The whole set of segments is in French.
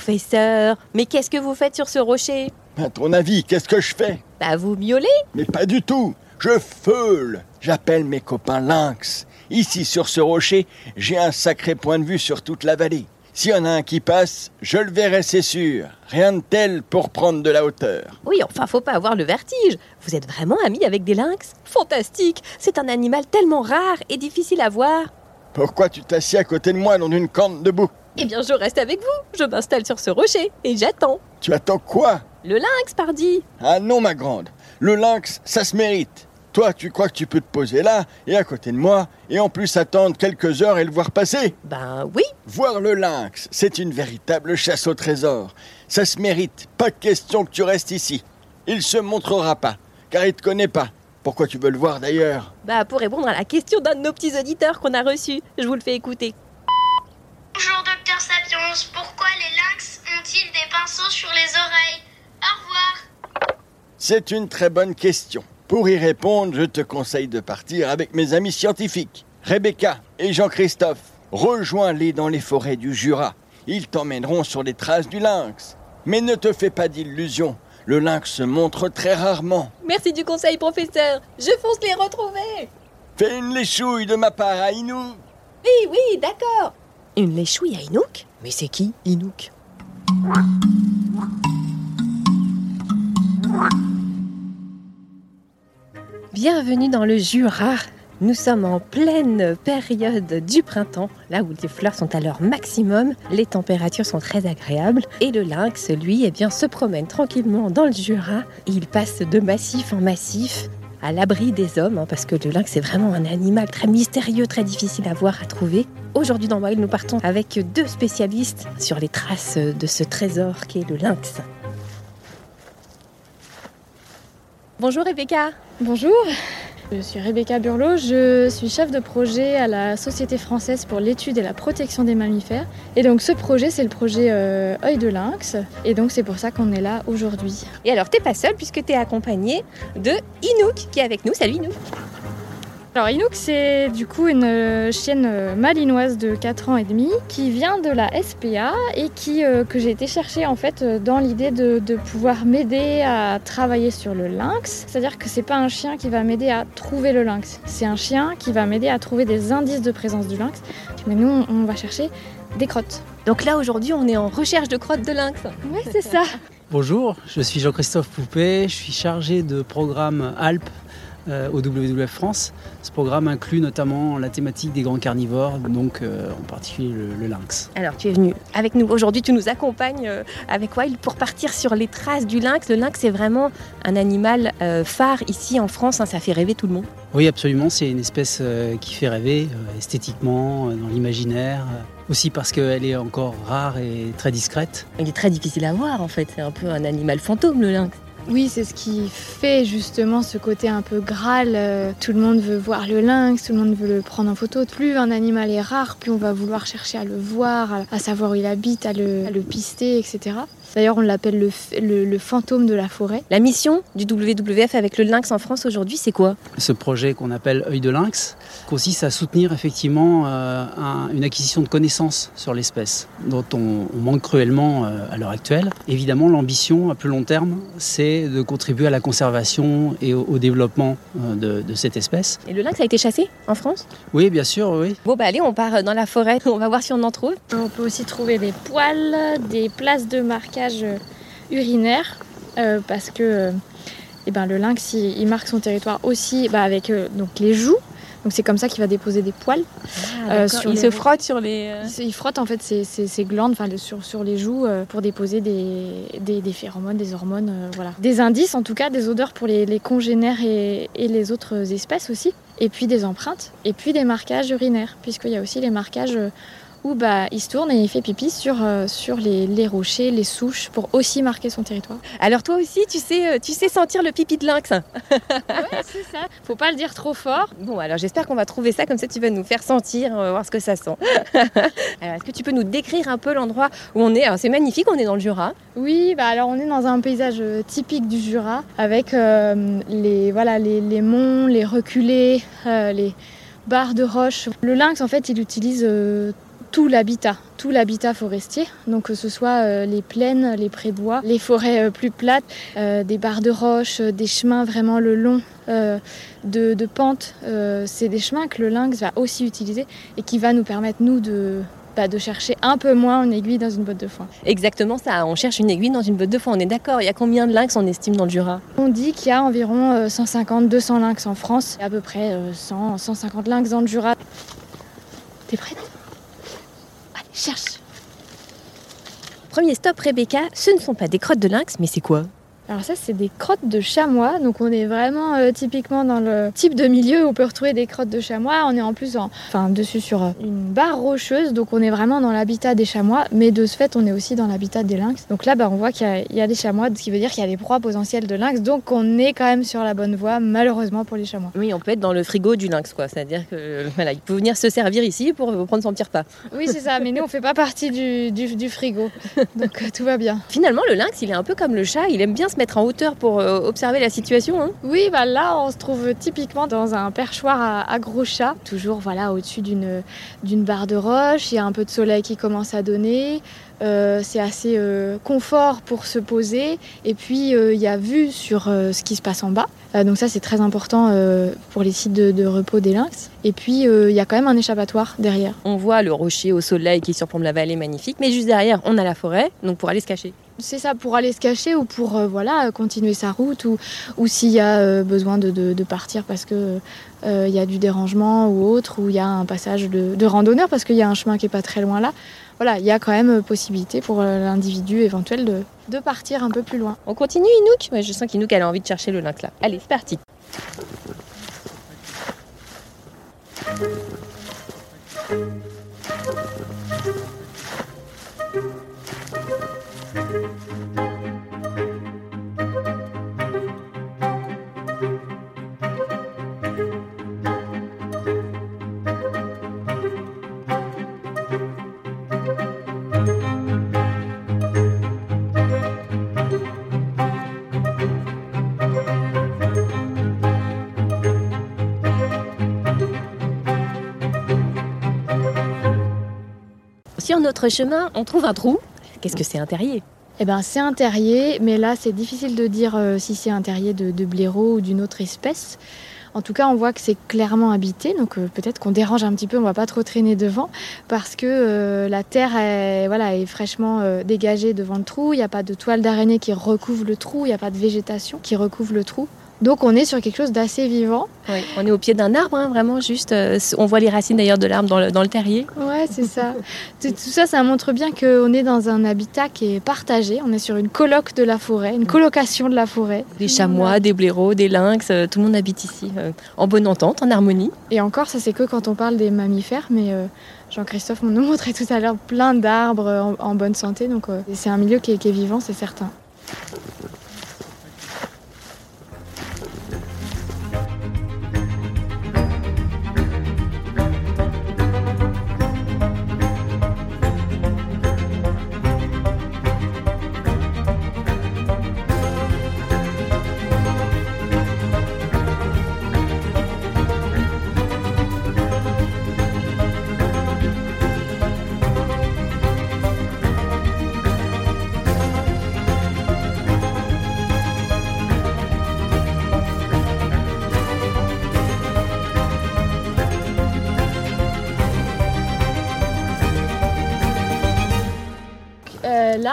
Professeur, mais qu'est-ce que vous faites sur ce rocher? À ton avis, qu'est-ce que je fais? Bah vous miaulez Mais pas du tout Je feule J'appelle mes copains lynx. Ici, sur ce rocher, j'ai un sacré point de vue sur toute la vallée. S'il y en a un qui passe, je le verrai, c'est sûr. Rien de tel pour prendre de la hauteur. Oui, enfin faut pas avoir le vertige. Vous êtes vraiment amis avec des lynx? Fantastique C'est un animal tellement rare et difficile à voir. Pourquoi tu t'assieds à côté de moi dans une corne debout Eh bien je reste avec vous. Je m'installe sur ce rocher et j'attends. Tu attends quoi? Le lynx, pardi Ah non, ma grande. Le lynx, ça se mérite. Toi, tu crois que tu peux te poser là et à côté de moi, et en plus attendre quelques heures et le voir passer? Ben oui, Voir le lynx, c'est une véritable chasse au trésor. Ça se mérite, pas de question que tu restes ici. Il se montrera pas, car il te connaît pas. Pourquoi tu veux le voir d'ailleurs bah pour répondre à la question d'un de nos petits auditeurs qu'on a reçu. Je vous le fais écouter. Bonjour docteur Sapiens, pourquoi les lynx ont-ils des pinceaux sur les oreilles? Au revoir. C'est une très bonne question. Pour y répondre, je te conseille de partir avec mes amis scientifiques, Rebecca et Jean-Christophe. Rejoins-les dans les forêts du Jura. Ils t'emmèneront sur les traces du lynx. Mais ne te fais pas d'illusions. Le lynx se montre très rarement. Merci du conseil, professeur. Je fonce les retrouver. Fais une léchouille de ma part à Inou. Oui, oui, d'accord. Une léchouille à Inouk? Mais c'est qui, Inouk? Bienvenue dans le Jura. Nous sommes en pleine période du printemps, là où les fleurs sont à leur maximum, les températures sont très agréables et le lynx, lui, eh bien, se promène tranquillement dans le Jura. Il passe de massif en massif, à l'abri des hommes, hein, parce que le lynx est vraiment un animal très mystérieux, très difficile à voir, à trouver. Aujourd'hui dans Wild, nous partons avec deux spécialistes sur les traces de ce trésor qu'est le lynx. Bonjour Rebecca. Bonjour, je suis Rebecca Burlot, je suis chef de projet à la Société française pour l'étude et la protection des mammifères. Et donc ce projet, c'est le projet euh, œil de lynx. Et donc c'est pour ça qu'on est là aujourd'hui. Et alors t'es pas seule puisque t'es accompagnée de Inouk qui est avec nous. Salut Inouk. Alors Inouk, c'est du coup une euh, chienne euh, malinoise de 4 ans et demi qui vient de la SPA et qui, euh, que j'ai été chercher en fait dans l'idée de, de pouvoir m'aider à travailler sur le lynx. C'est-à-dire que c'est pas un chien qui va m'aider à trouver le lynx, c'est un chien qui va m'aider à trouver des indices de présence du lynx. Mais nous, on- on va chercher des crottes. Donc là aujourd'hui on est en recherche de crottes de lynx. Ouais, c'est ça. Bonjour, je suis Jean-Christophe Poupet, je suis chargé de programme Alpes au WWF France. Ce programme inclut notamment la thématique des grands carnivores, donc euh, en particulier le, le lynx. Alors tu es venu avec nous aujourd'hui, tu nous accompagnes euh, avec Wild pour partir sur les traces du lynx. Le lynx c'est vraiment un animal euh, phare ici en France, hein, ça fait rêver tout le monde. Oui, absolument, c'est une espèce euh, qui fait rêver euh, esthétiquement, euh, dans l'imaginaire, euh, aussi parce qu'elle est encore rare et très discrète. Il est très difficile à voir en fait, c'est un peu un animal fantôme le lynx. Oui, c'est ce qui fait justement ce côté un peu Graal. euh, Tout le monde veut voir le lynx, tout le monde veut le prendre en photo. Plus un animal est rare, plus on va vouloir chercher à le voir, à, savoir où il habite, à le, à le pister, etc. D'ailleurs, on l'appelle le, f- le- le fantôme de la forêt. La mission du WWF avec le lynx en France aujourd'hui c'est quoi? Ce projet qu'on appelle œil de lynx consiste à soutenir effectivement euh, un- une acquisition de connaissances sur l'espèce dont on, on manque cruellement euh, à l'heure actuelle. Évidemment, l'ambition à plus long terme, c'est de contribuer à la conservation et au, au développement euh, de, de cette espèce. Et le lynx a été chassé en France? Oui, bien sûr, oui. Bon bah allez, on part dans la forêt, on va voir si on en trouve. On peut aussi trouver des poils, des places de marquage euh, urinaire, euh, parce que euh, eh ben, le lynx, il, il marque son territoire aussi bah, avec donc les joues. Donc c'est comme ça qu'il va déposer des poils. Euh, sur il les- se frotte sur les... Il, se- il frotte en fait ses, ses- ses glandes sur, sur les joues euh, pour déposer des, des, des phéromones, des hormones, euh, voilà. Des indices en tout cas, des odeurs pour les, les congénères et, et les autres espèces aussi. Et puis des empreintes, et puis des marquages urinaires, puisqu'il y a aussi les marquages euh, bah, il se tourne et il fait pipi sur, euh, sur les, les rochers, les souches, pour aussi marquer son territoire. Alors toi aussi, tu sais, euh, tu sais sentir le pipi de lynx. Ouais, c'est ça. Faut pas le dire trop fort. Bon, alors j'espère qu'on va trouver ça, comme ça tu vas nous faire sentir, on va voir ce que ça sent. alors est-ce que tu peux nous décrire un peu l'endroit où on est? Alors c'est magnifique, on est dans le Jura. Oui, bah alors on est dans un paysage euh, typique du Jura, avec euh, les, voilà, les, les monts, les reculés, euh, les barres de roches. Le lynx, en fait, il utilise euh, tout l'habitat, tout l'habitat forestier, donc que ce soit euh, les plaines, les prébois, les forêts euh, plus plates, euh, des barres de roches, des chemins vraiment le long de, de pentes. C'est des chemins que le lynx va aussi utiliser et qui va nous permettre, nous, de, bah, de chercher un peu moins une aiguille dans une botte de foin. Exactement ça, on cherche une aiguille dans une botte de foin, on est d'accord. Il y a combien de lynx on estime dans le Jura? On dit qu'il y a environ 150-200 lynx en France, et à peu près euh, 100, 150 lynx dans le Jura. T'es prête? Cherche. Premier stop Rebecca, ce ne sont pas des crottes de lynx, mais c'est quoi? Alors ça, c'est des crottes de chamois, donc on est vraiment euh, typiquement dans le type de milieu où on peut retrouver des crottes de chamois. On est en plus en, enfin, dessus sur euh, une barre rocheuse, donc on est vraiment dans l'habitat des chamois, mais de ce fait, on est aussi dans l'habitat des lynx. Donc là, bah, on voit qu'il y a- il y, a des chamois, ce qui veut dire qu'il y a des proies potentielles de lynx, donc on est quand même sur la bonne voie, malheureusement pour les chamois. Oui, on peut être dans le frigo du lynx, quoi. C'est-à-dire que voilà, il peut venir se servir ici pour euh, prendre son petit repas. Oui, c'est ça, mais nous, on fait pas partie du, du- du frigo. Donc euh, tout va bien. Finalement, le lynx, il est un peu comme le chat, il aime bien se mettre en hauteur pour euh, observer la situation. hein. Oui, bah là, on se trouve typiquement dans un perchoir à, à gros chat. Toujours voilà, au-dessus d'une, d'une barre de roche. Il y a un peu de soleil qui commence à donner. Euh, c'est assez euh, confort pour se poser. Et puis, euh, il y a vue sur euh, ce qui se passe en bas. Donc ça, c'est très important pour les sites de, de repos des lynx. Et puis, euh, il y a quand même un échappatoire derrière. On voit le rocher au soleil qui surplombe la vallée magnifique, mais juste derrière, on a la forêt, donc pour aller se cacher. C'est ça pour aller se cacher ou pour euh, voilà continuer sa route ou, s'il y a euh, besoin de, partir parce que euh, y a du dérangement ou autre ou il y a un passage de, randonneur parce qu'il y a un chemin qui est pas très loin là. Voilà, il y a quand même possibilité pour l'individu éventuel de, partir un peu plus loin. On continue, Inouk Je sens qu'Inouk, elle a envie de chercher le lynx là. Allez, c'est parti. Sur notre chemin, on trouve un trou. Qu'est-ce que c'est un terrier? Eh ben c'est un terrier, mais là c'est difficile de dire euh, si c'est un terrier de, de blaireau ou d'une autre espèce. En tout cas, on voit que c'est clairement habité, donc euh, peut-être qu'on dérange un petit peu, on va pas trop traîner devant, parce que euh, la terre est, voilà, est fraîchement dégagée devant le trou, il n'y a pas de toile d'araignée qui recouvre le trou, il n'y a pas de végétation qui recouvre le trou. Donc on est sur quelque chose d'assez vivant. Oui, on est au pied d'un arbre, hein, vraiment juste. euh, on voit les racines d'ailleurs de l'arbre dans le, dans le terrier. Ouais, c'est ça. tout, tout ça, ça montre bien qu'on est dans un habitat qui est partagé. On est sur une coloc de la forêt, une colocation de la forêt. Des chamois, des blaireaux, des lynx, euh, tout le monde habite ici euh, en bonne entente, en harmonie. Et encore, ça c'est que quand on parle des mammifères, mais Jean-Christophe nous montrait tout à l'heure plein d'arbres en, en bonne santé. Donc c'est un milieu qui est, qui est vivant, c'est certain.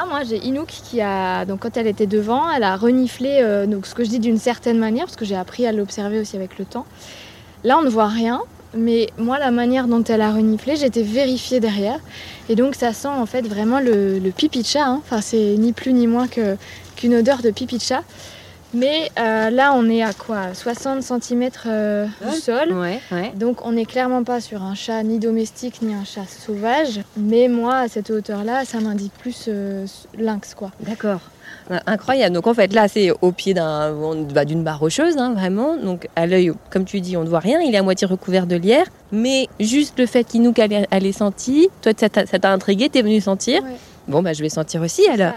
Moi, j'ai Inouk qui a, donc quand elle était devant, elle a reniflé, euh, ce que je dis d'une certaine manière, parce que j'ai appris à l'observer aussi avec le temps. Là, on ne voit rien, mais moi, la manière dont elle a reniflé, été vérifiée derrière, et donc ça sent en fait vraiment le, le hein. Enfin, c'est ni plus ni moins qu'une odeur de pipi. Mais euh, là, on est à quoi? 60 cm du sol. Ouais, ouais. Donc on n'est clairement pas sur un chat ni domestique ni un chat sauvage. Mais moi, à cette hauteur-là, ça m'indique plus euh, lynx, quoi. D'accord. Incroyable. Donc en fait là c'est au pied d'un- bah, d'une barre rocheuse, hein, vraiment. Donc à l'œil, comme tu dis, on ne voit rien. Il est à moitié recouvert de lierre. Mais juste le fait qu'Inouk elle, ait- elle ait senti, toi ça t'a ça t'a intrigué, t'es venu sentir? Bon bah je vais sentir aussi alors.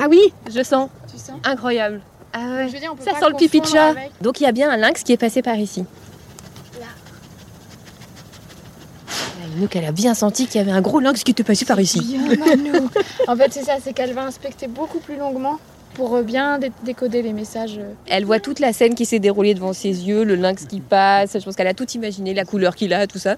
Ah oui, je sens. Tu sens Incroyable. Ah ouais. Je veux dire, on peut Ça pas sent le pipi de chat. avec- Donc il y a bien un lynx qui est passé par ici. Là. Inouk elle a bien senti qu'il y avait un gros lynx qui était passé par ici. Bien, Manu. en fait, c'est ça, c'est qu'elle va inspecter beaucoup plus longuement pour euh, bien dé- décoder les messages. euh. Elle voit toute la scène qui s'est déroulée devant ses yeux, le lynx qui passe. Je pense qu'elle a tout imaginé, la couleur qu'il a, tout ça.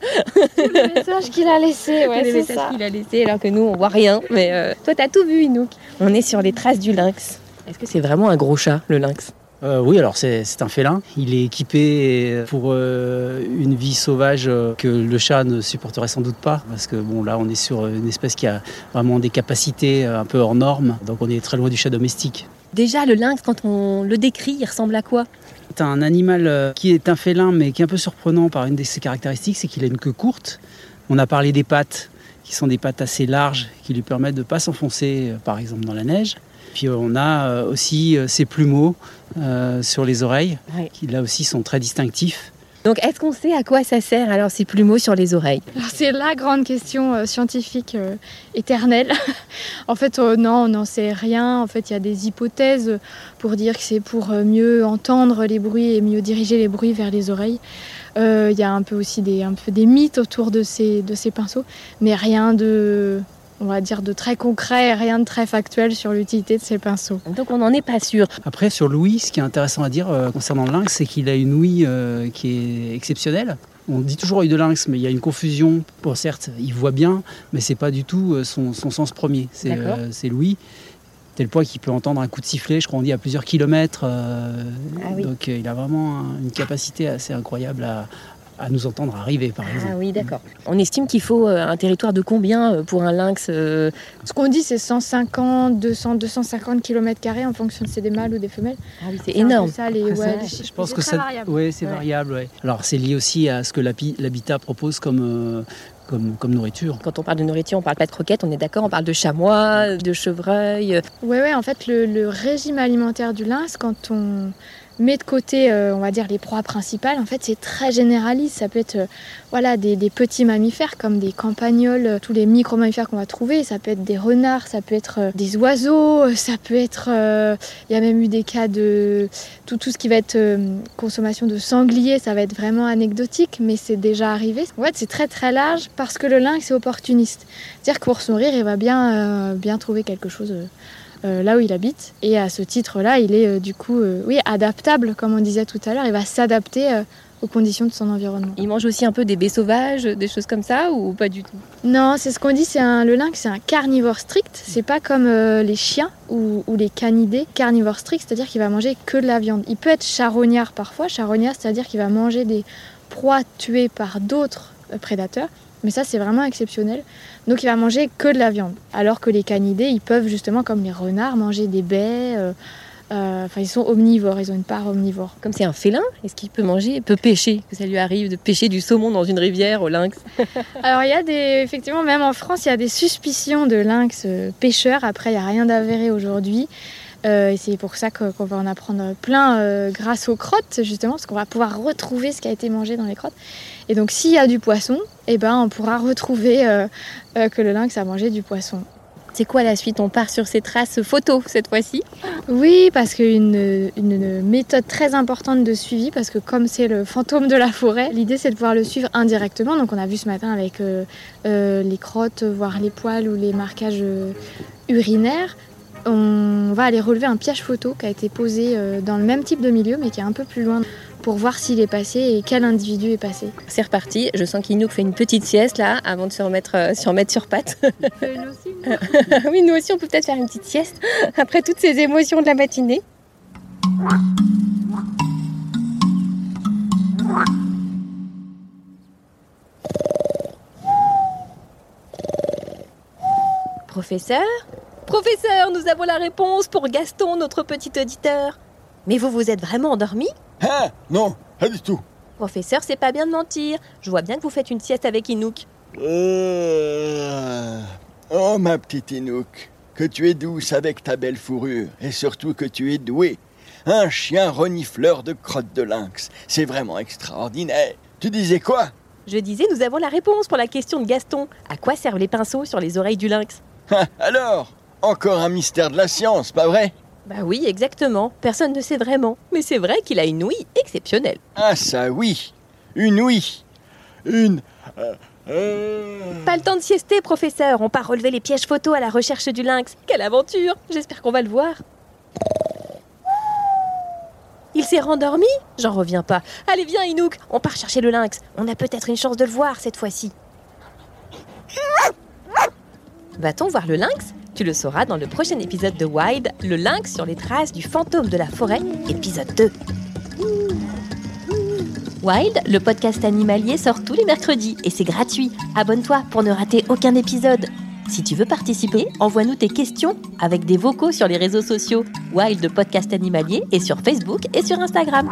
Le message qu'il a laissé, ouais, les c'est messages ça. qu'il a laissés, alors que nous, on voit rien. Mais euh, toi, t'as tout vu, Inouk. On est sur les traces du lynx. Est-ce que c'est vraiment un gros chat, le lynx? Euh, oui, alors c'est un félin. Il est équipé pour euh, une vie sauvage euh, que le chat ne supporterait sans doute pas. Parce que bon, là, on est sur une espèce qui a vraiment des capacités un peu hors normes. Donc on est très loin du chat domestique. Déjà, le lynx, quand on le décrit, il ressemble à quoi? C'est un animal qui est un félin, mais qui est un peu surprenant par une de ses caractéristiques, c'est qu'il a une queue courte. On a parlé des pattes, qui sont des pattes assez larges, qui lui permettent de ne pas s'enfoncer, par exemple, dans la neige. Puis on a euh, aussi euh, ses plumeaux euh, sur les oreilles, Ouais. qui là aussi sont très distinctifs. Donc, est-ce qu'on sait à quoi ça sert alors ces plumeaux sur les oreilles? Alors, C'est la grande question euh, scientifique euh, éternelle. en fait, euh, non, on n'en sait rien. En fait, il y a des hypothèses pour dire que c'est pour mieux entendre les bruits et mieux diriger les bruits vers les oreilles. Euh, Il y a un peu aussi des, un peu des mythes autour de ces, de ces pinceaux, mais rien de, on va dire, de très concret, rien de très factuel sur l'utilité de ces pinceaux. Donc, on n'en est pas sûr. Après, sur l'ouïe, ce qui est intéressant à dire euh, concernant le lynx, c'est qu'il a une ouïe euh, qui est exceptionnelle. On dit toujours œil de lynx, mais il y a une confusion. Bon, certes, il voit bien, mais c'est pas du tout euh, son, son sens premier. C'est euh, l'ouïe, tel point qu'il peut entendre un coup de sifflet, je crois on dit à plusieurs kilomètres. euh, Ah oui. Donc euh, il a vraiment un- une capacité assez incroyable à, à nous entendre arriver, par exemple. Ah oui, d'accord. On estime qu'il faut euh, un territoire de combien euh, pour un lynx euh, Ce qu'on dit, c'est 150, 200, 250 km en fonction de si c'est des mâles ou des femelles. Ah oui, c'est C'est énorme. Ça, les, Après, ouais, ça, les je pense c'est que ça, variable. ouais, c'est Ouais. variable. ouais. Alors c'est lié aussi à ce que l'habi- l'habitat propose comme, euh, comme, comme nourriture. Quand on parle de nourriture, on parle pas de croquettes, on est d'accord, on parle de chamois, de chevreuils. Ouais, ouais, en fait, le, le régime alimentaire du lynx, quand on met de côté, euh, on va dire, les proies principales, en fait, c'est très généraliste. Ça peut être euh, voilà, des, petits mammifères comme des campagnols, euh, tous les micro-mammifères qu'on va trouver. Ça peut être des renards, ça peut être des oiseaux, ça peut être. Il y a même eu des cas de. Tout, ce qui va être consommation de sangliers, ça va être vraiment anecdotique, mais c'est déjà arrivé. En fait, c'est très très large parce que le lynx est opportuniste. C'est-à-dire que pour se nourrir, il va bien, bien trouver quelque chose. Euh, là où il habite. Et à ce titre-là, il est euh, du coup, euh, oui, adaptable, comme on disait tout à l'heure. Il va s'adapter aux conditions de son environnement. Il mange aussi un peu des baies sauvages, des choses comme ça, ou pas du tout? Non, c'est ce qu'on dit, c'est un, le lynx, c'est un carnivore strict. C'est pas comme euh, les chiens ou, ou les canidés. Carnivore strict, c'est-à-dire qu'il va manger que de la viande. Il peut être charognard parfois. Charognard, c'est-à-dire qu'il va manger des proies tuées par d'autres euh, prédateurs. Mais ça, c'est vraiment exceptionnel. Donc, il va manger que de la viande. Alors que les canidés, ils peuvent justement, comme les renards, manger des baies. euh, euh, Enfin, ils sont omnivores, ils ont une part omnivore. Comme c'est un félin, est-ce qu'il peut manger, il peut pêcher? Que ça lui arrive de pêcher du saumon dans une rivière au lynx Alors il y a des, effectivement, même en France, il y a des suspicions de lynx euh, pêcheurs. Après, il n'y a rien d'avéré aujourd'hui. Euh, et c'est pour ça qu'on va en apprendre plein euh, grâce aux crottes, justement, parce qu'on va pouvoir retrouver ce qui a été mangé dans les crottes. Et donc, s'il y a du poisson, eh ben, on pourra retrouver euh, euh, que le lynx a mangé du poisson. C'est quoi la suite? On part sur ces traces photos cette fois-ci? Oui, parce qu'une une méthode très importante de suivi, parce que comme c'est le fantôme de la forêt, l'idée c'est de pouvoir le suivre indirectement. Donc on a vu ce matin avec euh, euh, les crottes, voire les poils ou les marquages euh, urinaires. On va aller relever un piège photo qui a été posé euh, dans le même type de milieu, mais qui est un peu plus loin, pour voir s'il est passé et quel individu est passé. C'est reparti. Je sens qu'Inouk fait une petite sieste là, avant de se remettre, euh, se remettre sur pattes. oui, nous aussi, on peut peut-être faire une petite sieste après toutes ces émotions de la matinée. Professeur Professeur, nous avons la réponse pour Gaston, notre petit auditeur. Mais vous vous êtes vraiment endormi? Hein? Non, pas du tout. Professeur, c'est pas bien de mentir. Je vois bien que vous faites une sieste avec Inouk. Euh, Oh, ma petite Inouk, que tu es douce avec ta belle fourrure, et surtout que tu es douée. Un chien renifleur de crottes de lynx. C'est vraiment extraordinaire. Tu disais quoi? Je disais, nous avons la réponse pour la question de Gaston. À quoi servent les pinceaux sur les oreilles du lynx? Hein, Alors? Encore un mystère de la science, pas vrai? Bah oui, exactement. Personne ne sait vraiment. Mais c'est vrai qu'il a une ouïe exceptionnelle. Ah ça oui Une oui Une... euh, euh, Pas le temps de siester, professeur. On part relever les pièges photos à la recherche du lynx. Quelle aventure J'espère qu'on va le voir. Il s'est rendormi? J'en reviens pas. Allez, viens, Inouk. On part chercher le lynx. On a peut-être une chance de le voir cette fois-ci. Va-t-on voir le lynx? Tu le sauras dans le prochain épisode de Wild, le lynx sur les traces du fantôme de la forêt, épisode 2. Wild, le podcast animalier, sort tous les mercredis et c'est gratuit. Abonne-toi pour ne rater aucun épisode. Si tu veux participer, envoie-nous tes questions avec des vocaux sur les réseaux sociaux Wild Podcast Animalier et sur Facebook et sur Instagram.